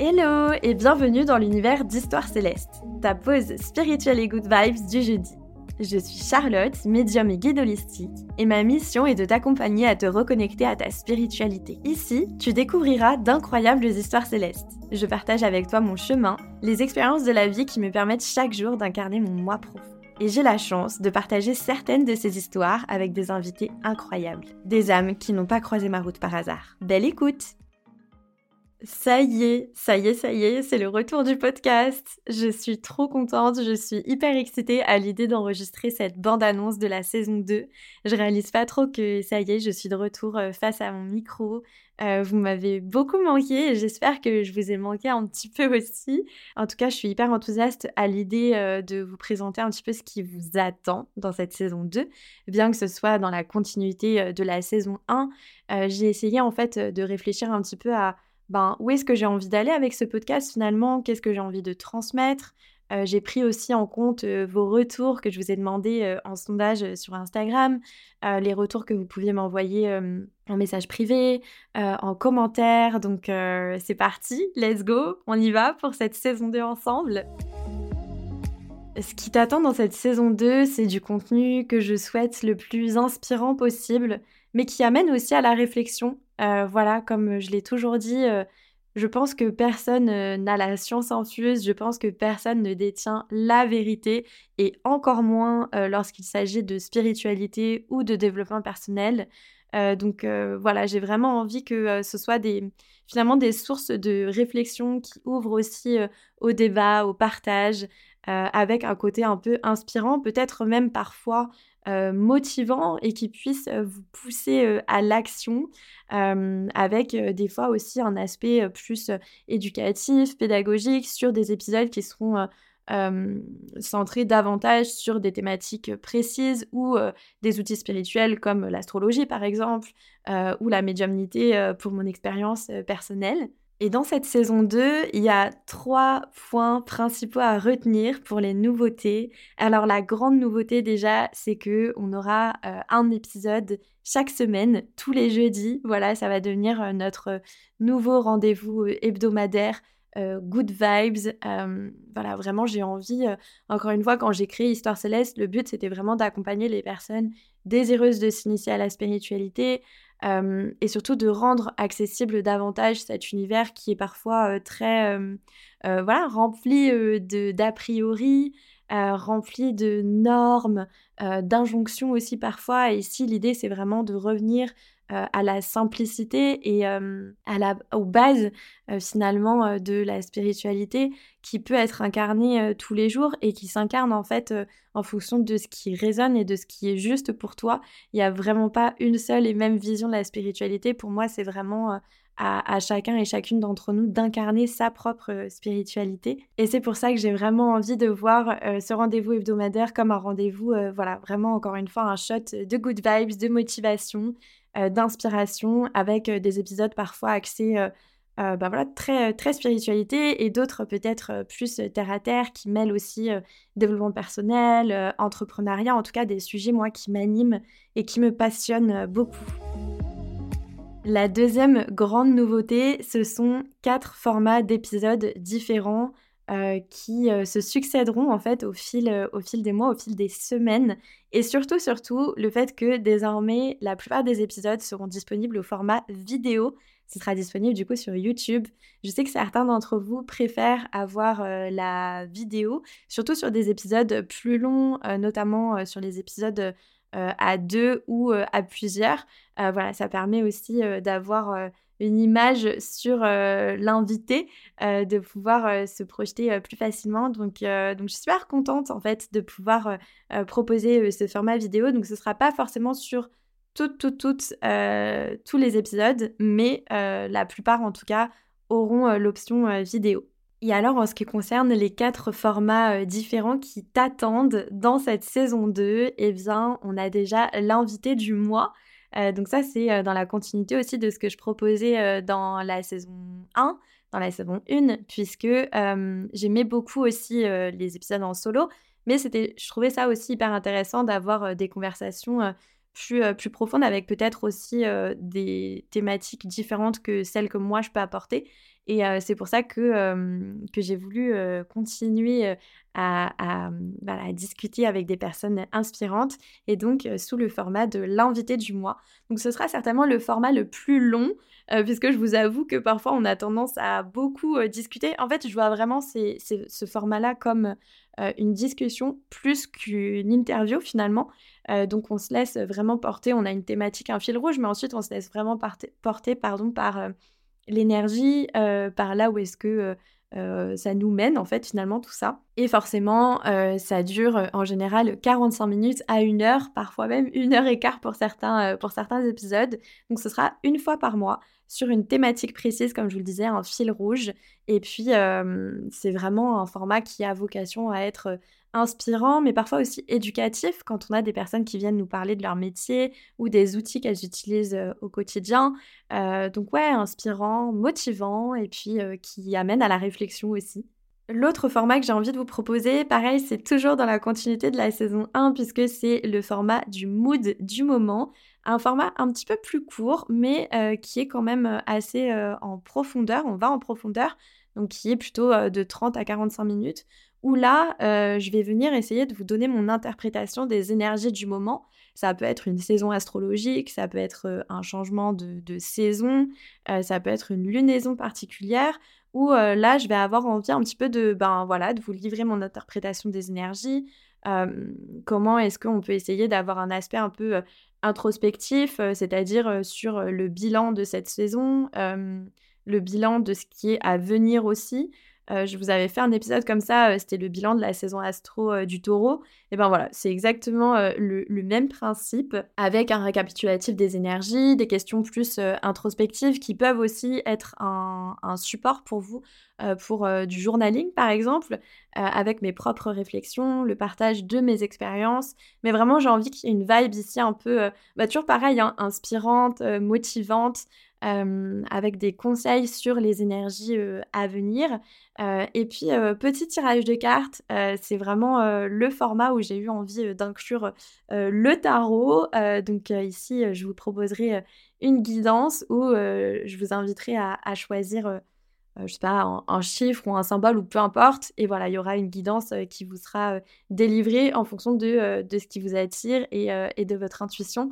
Hello et bienvenue dans l'univers d'Histoire Céleste, ta pause spirituelle et good vibes du jeudi. Je suis Charlotte, médium et guide holistique, et ma mission est de t'accompagner à te reconnecter à ta spiritualité. Ici, tu découvriras d'incroyables histoires célestes. Je partage avec toi mon chemin, les expériences de la vie qui me permettent chaque jour d'incarner mon moi profond. Et j'ai la chance de partager certaines de ces histoires avec des invités incroyables, des âmes qui n'ont pas croisé ma route par hasard. Belle écoute ça y est, ça y est, ça y est, c'est le retour du podcast. Je suis trop contente, je suis hyper excitée à l'idée d'enregistrer cette bande-annonce de la saison 2. Je réalise pas trop que ça y est, je suis de retour euh, face à mon micro. Euh, vous m'avez beaucoup manqué et j'espère que je vous ai manqué un petit peu aussi. En tout cas, je suis hyper enthousiaste à l'idée euh, de vous présenter un petit peu ce qui vous attend dans cette saison 2, bien que ce soit dans la continuité de la saison 1. J'ai essayé en fait de réfléchir un petit peu à ben, où est-ce que j'ai envie d'aller avec ce podcast finalement, qu'est-ce que j'ai envie de transmettre? Euh, j'ai pris aussi en compte vos retours que je vous ai demandé euh, en sondage sur Instagram, les retours que vous pouviez m'envoyer en message privé, en commentaire. Donc c'est parti, let's go, on y va pour cette saison 2 ensemble. Ce qui t'attend dans cette saison 2, c'est du contenu que je souhaite le plus inspirant possible, mais qui amène aussi à la réflexion euh, voilà, comme je l'ai toujours dit, euh, je pense que personne euh, n'a la science infuse, je pense que personne ne détient la vérité, et encore moins lorsqu'il s'agit de spiritualité ou de développement personnel. donc voilà, j'ai vraiment envie que ce soit finalement des sources de réflexion qui ouvrent aussi au débat, au partage, avec un côté un peu inspirant, peut-être même parfois euh, motivant et qui puisse euh, vous pousser euh, à l'action avec des fois aussi un aspect plus éducatif, pédagogique sur des épisodes qui seront centrés davantage sur des thématiques précises ou des outils spirituels comme l'astrologie par exemple ou la médiumnité pour mon expérience personnelle. Et dans cette saison 2, il y a trois points principaux à retenir pour les nouveautés. Alors la grande nouveauté déjà, c'est que on aura euh, un épisode chaque semaine, tous les jeudis. Voilà, ça va devenir euh, notre nouveau rendez-vous euh, hebdomadaire. good vibes. voilà, vraiment, j'ai envie, encore une fois, quand j'ai créé Histoire Céleste, le but, c'était vraiment d'accompagner les personnes désireuses de s'initier à la spiritualité, et surtout de rendre accessible davantage cet univers qui est parfois très voilà, rempli d'a priori, rempli de normes, d'injonctions aussi parfois. Et ici, l'idée, c'est vraiment de revenir à la simplicité et à la, aux bases finalement de la spiritualité qui peut être incarnée tous les jours et qui s'incarne en fait en fonction de ce qui résonne et de ce qui est juste pour toi. Il n'y a vraiment pas une seule et même vision de la spiritualité. Pour moi, c'est vraiment à, chacun et chacune d'entre nous d'incarner sa propre spiritualité. Et c'est pour ça que j'ai vraiment envie de voir ce rendez-vous hebdomadaire comme un rendez-vous, voilà, vraiment encore une fois un shot de good vibes, de motivation, d'inspiration, avec des épisodes parfois axés bah voilà, très, très spiritualité et d'autres peut-être plus terre à terre qui mêlent aussi développement personnel, entrepreneuriat, en tout cas des sujets moi qui m'animent et qui me passionnent beaucoup. La deuxième grande nouveauté, ce sont quatre formats d'épisodes différents euh, qui euh, se succéderont en fait au fil, euh, au fil des mois, au fil des semaines. Et surtout, surtout, le fait que désormais, la plupart des épisodes seront disponibles au format vidéo. Ce sera disponible du coup sur YouTube. Je sais que certains d'entre vous préfèrent avoir la vidéo, surtout sur des épisodes plus longs, notamment sur les épisodes à deux ou euh, à plusieurs. Euh, voilà, ça permet aussi d'avoir une image sur l'invité, de pouvoir se projeter plus facilement. Donc, donc, je suis super contente en fait de pouvoir proposer ce format vidéo. Donc, ce ne sera pas forcément sur toutes, toutes, toutes, tous les épisodes, mais la plupart en tout cas auront l'option vidéo. Et alors, en ce qui concerne les quatre formats euh, différents qui t'attendent dans cette saison 2, eh bien, on a déjà l'invité du mois. Euh, donc ça, c'est euh, dans la continuité aussi de ce que je proposais dans la saison 1, dans la saison 1, puisque j'aimais beaucoup aussi les épisodes en solo, mais c'était, je trouvais ça aussi hyper intéressant d'avoir des conversations plus, plus profonde avec peut-être aussi des thématiques différentes que celles que moi je peux apporter. Et c'est pour ça que, que j'ai voulu continuer à, à, discuter avec des personnes inspirantes et donc sous le format de l'invité du mois. Donc ce sera certainement le format le plus long puisque je vous avoue que parfois on a tendance à beaucoup discuter. En fait, je vois vraiment ce format-là comme une discussion plus qu'une interview finalement. Donc on se laisse vraiment porter, on a une thématique, un fil rouge, mais ensuite on se laisse vraiment porter, pardon, par l'énergie, euh, par là où est-ce que euh, euh, ça nous mène en fait finalement tout ça. Et forcément, ça dure en général 45 minutes à une heure, parfois même une heure et quart pour certains, pour certains épisodes. Donc ce sera une fois par mois sur une thématique précise, comme je vous le disais, un fil rouge. Et puis c'est vraiment un format qui a vocation à être inspirant, mais parfois aussi éducatif quand on a des personnes qui viennent nous parler de leur métier ou des outils qu'elles utilisent euh, au quotidien. Euh, donc ouais, inspirant, motivant et puis euh, qui amène à la réflexion aussi. L'autre format que j'ai envie de vous proposer, pareil, c'est toujours dans la continuité de la saison 1 puisque c'est le format du mood du moment. Un format un petit peu plus court mais qui est quand même assez en profondeur, on va en profondeur, donc qui est plutôt de 30 à 45 minutes où là, euh, je vais venir essayer de vous donner mon interprétation des énergies du moment. Ça peut être une saison astrologique, ça peut être euh, un changement de, saison, euh, ça peut être une lunaison particulière, où là, je vais avoir envie un petit peu de, ben voilà, de vous livrer mon interprétation des énergies. comment est-ce qu'on peut essayer d'avoir un aspect un peu introspectif, c'est-à-dire sur le bilan de cette saison, le bilan de ce qui est à venir aussi? Euh, je vous avais fait un épisode comme ça, euh, c'était le bilan de la saison astro euh, du taureau. Et ben voilà, c'est exactement le, même principe avec un récapitulatif des énergies, des questions plus introspectives qui peuvent aussi être un, support pour vous pour du journaling par exemple, avec mes propres réflexions, le partage de mes expériences. Mais vraiment, j'ai envie qu'il y ait une vibe ici un peu, bah, toujours pareil, hein, inspirante, motivante. Euh, avec des conseils sur les énergies euh, à venir. Euh, et puis, petit tirage de cartes, c'est vraiment le format où j'ai eu envie d'inclure le tarot. donc ici, je vous proposerai une guidance où je vous inviterai à, choisir, je sais pas, un, chiffre ou un symbole ou peu importe. Et voilà, il y aura une guidance qui vous sera délivrée en fonction de, de, ce qui vous attire et, de votre intuition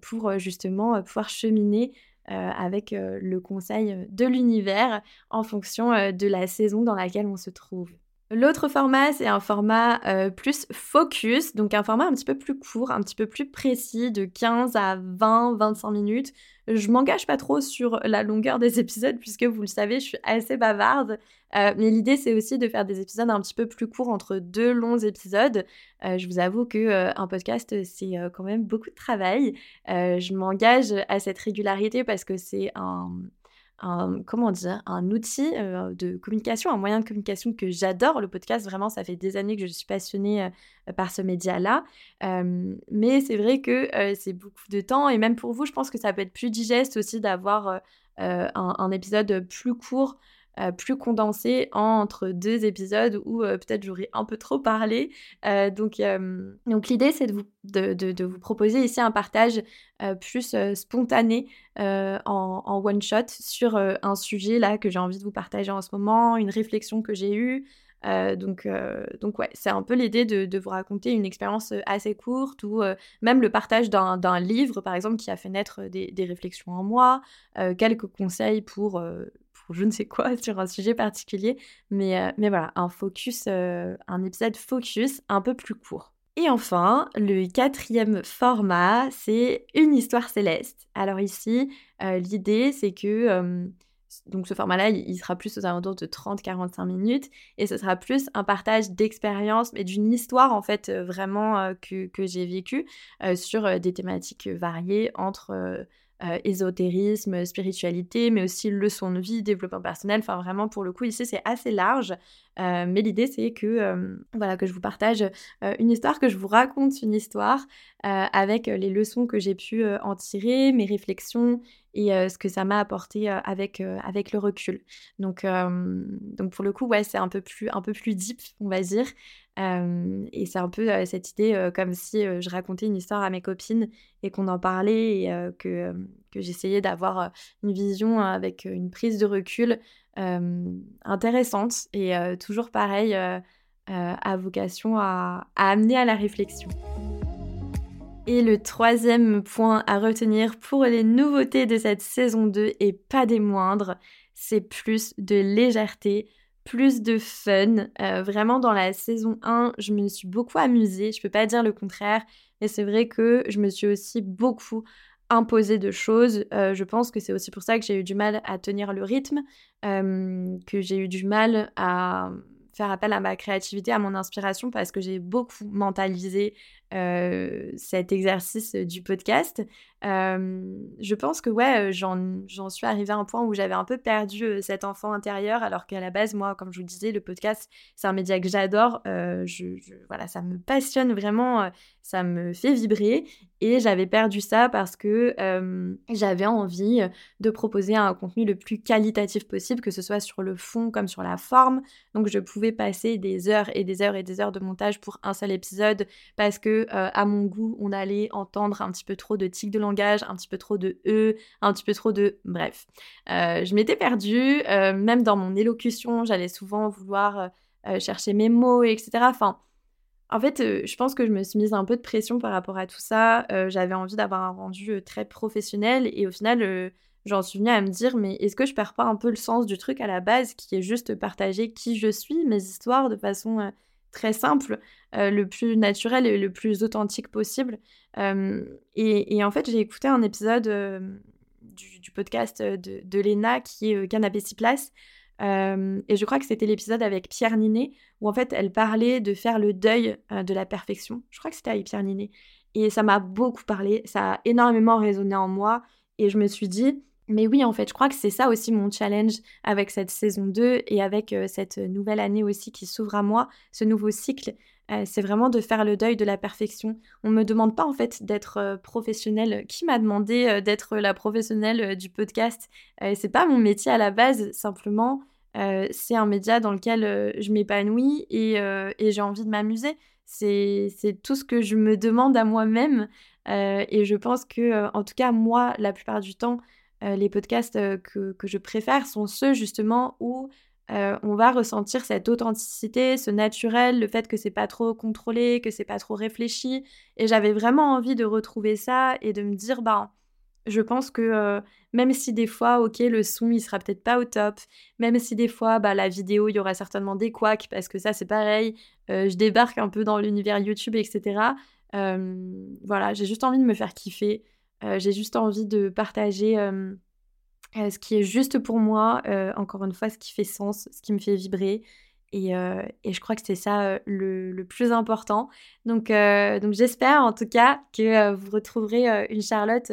pour justement pouvoir cheminer euh, avec euh, le conseil de l'univers en fonction euh, de la saison dans laquelle on se trouve. L'autre format, c'est un format plus focus, donc un format un petit peu plus court, un petit peu plus précis, de 15 à 20, 25 minutes. Je m'engage pas trop sur la longueur des épisodes, puisque vous le savez, je suis assez bavarde. Euh, mais l'idée, c'est aussi de faire des épisodes un petit peu plus courts entre deux longs épisodes. Euh, je vous avoue que euh, un podcast, c'est quand même beaucoup de travail. je m'engage à cette régularité parce que c'est un, comment dire, un outil de communication, un moyen de communication que j'adore. Le podcast, vraiment, ça fait des années que je suis passionnée par ce média-là. mais c'est vrai que c'est beaucoup de temps et même pour vous, je pense que ça peut être plus digeste aussi d'avoir un, épisode plus court euh, plus condensé entre deux épisodes où euh, peut-être j'aurais un peu trop parlé. Euh, donc, donc l'idée, c'est de vous, de, de, vous proposer ici un partage plus spontané en, one-shot sur un sujet là que j'ai envie de vous partager en ce moment, une réflexion que j'ai eue. donc, donc ouais, c'est un peu l'idée de, de, vous raconter une expérience assez courte ou même le partage d'un livre, par exemple, qui a fait naître des, des réflexions en moi, quelques conseils pour je ne sais quoi sur un sujet particulier. Mais, euh, mais voilà, un focus, euh, un épisode focus un peu plus court. Et enfin, le quatrième format, c'est une histoire céleste. Alors ici, euh, l'idée, c'est que donc ce format-là, il sera plus aux alentours de 30-45 minutes et ce sera plus un partage d'expérience, mais d'une histoire en fait vraiment que, que j'ai vécue sur des thématiques variées entre euh, ésotérisme, spiritualité, mais aussi leçon de vie, développement personnel. Enfin, vraiment, pour le coup, ici, c'est assez large. Euh, mais l'idée, c'est que, euh, voilà, que je vous partage une histoire, que je vous raconte une histoire avec les leçons que j'ai pu en tirer, mes réflexions et ce que ça m'a apporté avec, avec le recul. Donc, donc, pour le coup, ouais, c'est un peu plus, un peu plus deep, on va dire. Et c'est un peu cette idée comme si je racontais une histoire à mes copines et qu'on en parlait et que, que j'essayais d'avoir une vision avec une prise de recul intéressante et toujours pareil à vocation à, à amener à la réflexion. Et le troisième point à retenir pour les nouveautés de cette saison 2 et pas des moindres, c'est plus de légèreté, plus de fun. Euh, vraiment, dans la saison 1, je me suis beaucoup amusée. Je peux pas dire le contraire, mais c'est vrai que je me suis aussi beaucoup imposé de choses. Euh, je pense que c'est aussi pour ça que j'ai eu du mal à tenir le rythme, euh, que j'ai eu du mal à faire appel à ma créativité, à mon inspiration, parce que j'ai beaucoup mentalisé euh, cet exercice du podcast. Euh, je pense que ouais, euh, j'en suis arrivée à un point où j'avais un peu perdu cet enfant intérieur, alors qu'à la base, moi, comme je vous disais, le podcast, c'est un média que j'adore. Je, voilà, ça me passionne vraiment, ça me fait vibrer. Et j'avais perdu ça parce que j'avais envie de proposer un contenu le plus qualitatif possible, que ce soit sur le fond comme sur la forme. Donc je pouvais passer des heures et des heures et des heures de montage pour un seul épisode parce que euh, à mon goût, on allait entendre un petit peu trop de tics de langage, un petit peu trop de E, un petit peu trop de... Bref, euh, je m'étais perdue, euh, même dans mon élocution, j'allais souvent vouloir chercher mes mots, etc. Enfin, en fait, je pense que je me suis mise un peu de pression par rapport à tout ça. J'avais envie d'avoir un rendu très professionnel et au final, j'en suis venue à me dire, mais est-ce que je perds pas un peu le sens du truc à la base, qui est juste partager qui je suis, mes histoires de façon très simple, euh, le plus naturel et le plus authentique possible. Euh, et, en fait, j'ai écouté un épisode euh, du, podcast de, de Léna qui est Canapé 6 places. et je crois que c'était l'épisode avec Pierre Ninet, où en fait elle parlait de faire le deuil de la perfection. Je crois que c'était avec Pierre Ninet. Et ça m'a beaucoup parlé, ça a énormément résonné en moi. Et je me suis dit, mais oui, en fait, je crois que c'est ça aussi mon challenge avec cette saison 2 et avec euh, cette nouvelle année aussi qui s'ouvre à moi, ce nouveau cycle. Euh, c'est vraiment de faire le deuil de la perfection. On ne me demande pas en fait d'être euh, professionnelle. Qui m'a demandé d'être la professionnelle du podcast? C'est pas mon métier à la base, simplement. c'est un média dans lequel je m'épanouis et, j'ai envie de m'amuser. C'est tout ce que je me demande à moi-même. et je pense que, en tout cas, moi, la plupart du temps, euh, les podcasts euh, que, je préfère sont ceux justement où euh, on va ressentir cette authenticité, ce naturel, le fait que c'est pas trop contrôlé, que c'est pas trop réfléchi. Et j'avais vraiment envie de retrouver ça et de me dire, bah, je pense que même si des fois, ok, le son il sera peut-être pas au top, même si des fois, bah, la vidéo il y aura certainement des couacs parce que ça c'est pareil, je débarque un peu dans l'univers YouTube, etc. voilà, j'ai juste envie de me faire kiffer. Euh, j'ai juste envie de partager euh, euh, ce qui est juste pour moi, encore une fois, ce qui fait sens, ce qui me fait vibrer. Et, je crois que c'est ça le, plus important. Donc, donc j'espère en tout cas que vous retrouverez une Charlotte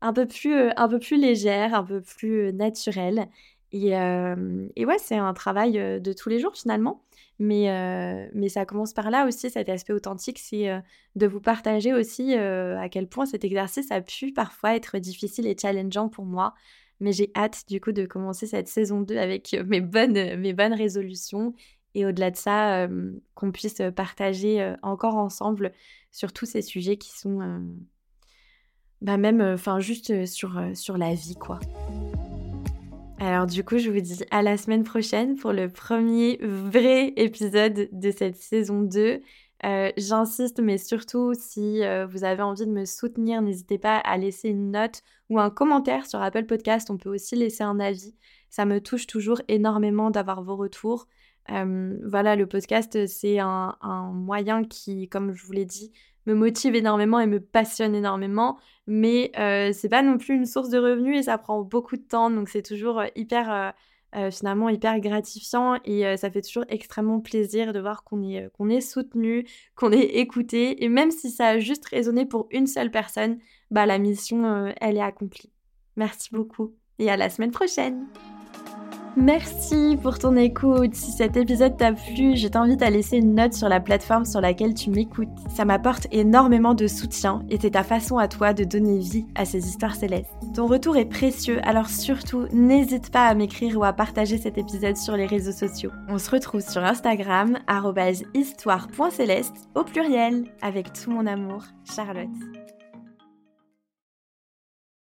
un, peu plus, un peu plus légère, un peu plus naturelle. Et, et ouais, c'est un travail de tous les jours finalement. Mais, euh, mais ça commence par là aussi, cet aspect authentique, c'est euh, de vous partager aussi euh, à quel point cet exercice a pu parfois être difficile et challengeant pour moi. Mais j'ai hâte du coup de commencer cette saison 2 avec mes bonnes, mes bonnes résolutions et au-delà de ça, qu'on puisse partager encore ensemble sur tous ces sujets qui sont bah même, enfin juste sur, sur la vie quoi. Alors du coup, je vous dis à la semaine prochaine pour le premier vrai épisode de cette saison 2. Euh, j'insiste, mais surtout si euh, vous avez envie de me soutenir, n'hésitez pas à laisser une note ou un commentaire sur Apple Podcast. On peut aussi laisser un avis. Ça me touche toujours énormément d'avoir vos retours. Euh, voilà, le podcast, c'est un, moyen qui, comme je vous l'ai dit, me motive énormément et me passionne énormément, mais euh, c'est pas non plus une source de revenus et ça prend beaucoup de temps, donc c'est toujours euh, hyper euh, finalement hyper gratifiant et ça fait toujours extrêmement plaisir de voir qu'on est, est soutenu, qu'on est écouté et même si ça a juste résonné pour une seule personne, bah la mission elle est accomplie. Merci beaucoup et à la semaine prochaine. Merci pour ton écoute. Si cet épisode t'a plu, je t'invite à laisser une note sur la plateforme sur laquelle tu m'écoutes. Ça m'apporte énormément de soutien et c'est ta façon à toi de donner vie à ces histoires célestes. Ton retour est précieux, alors surtout, n'hésite pas à m'écrire ou à partager cet épisode sur les réseaux sociaux. On se retrouve sur Instagram, histoire.céleste au pluriel, avec tout mon amour, Charlotte.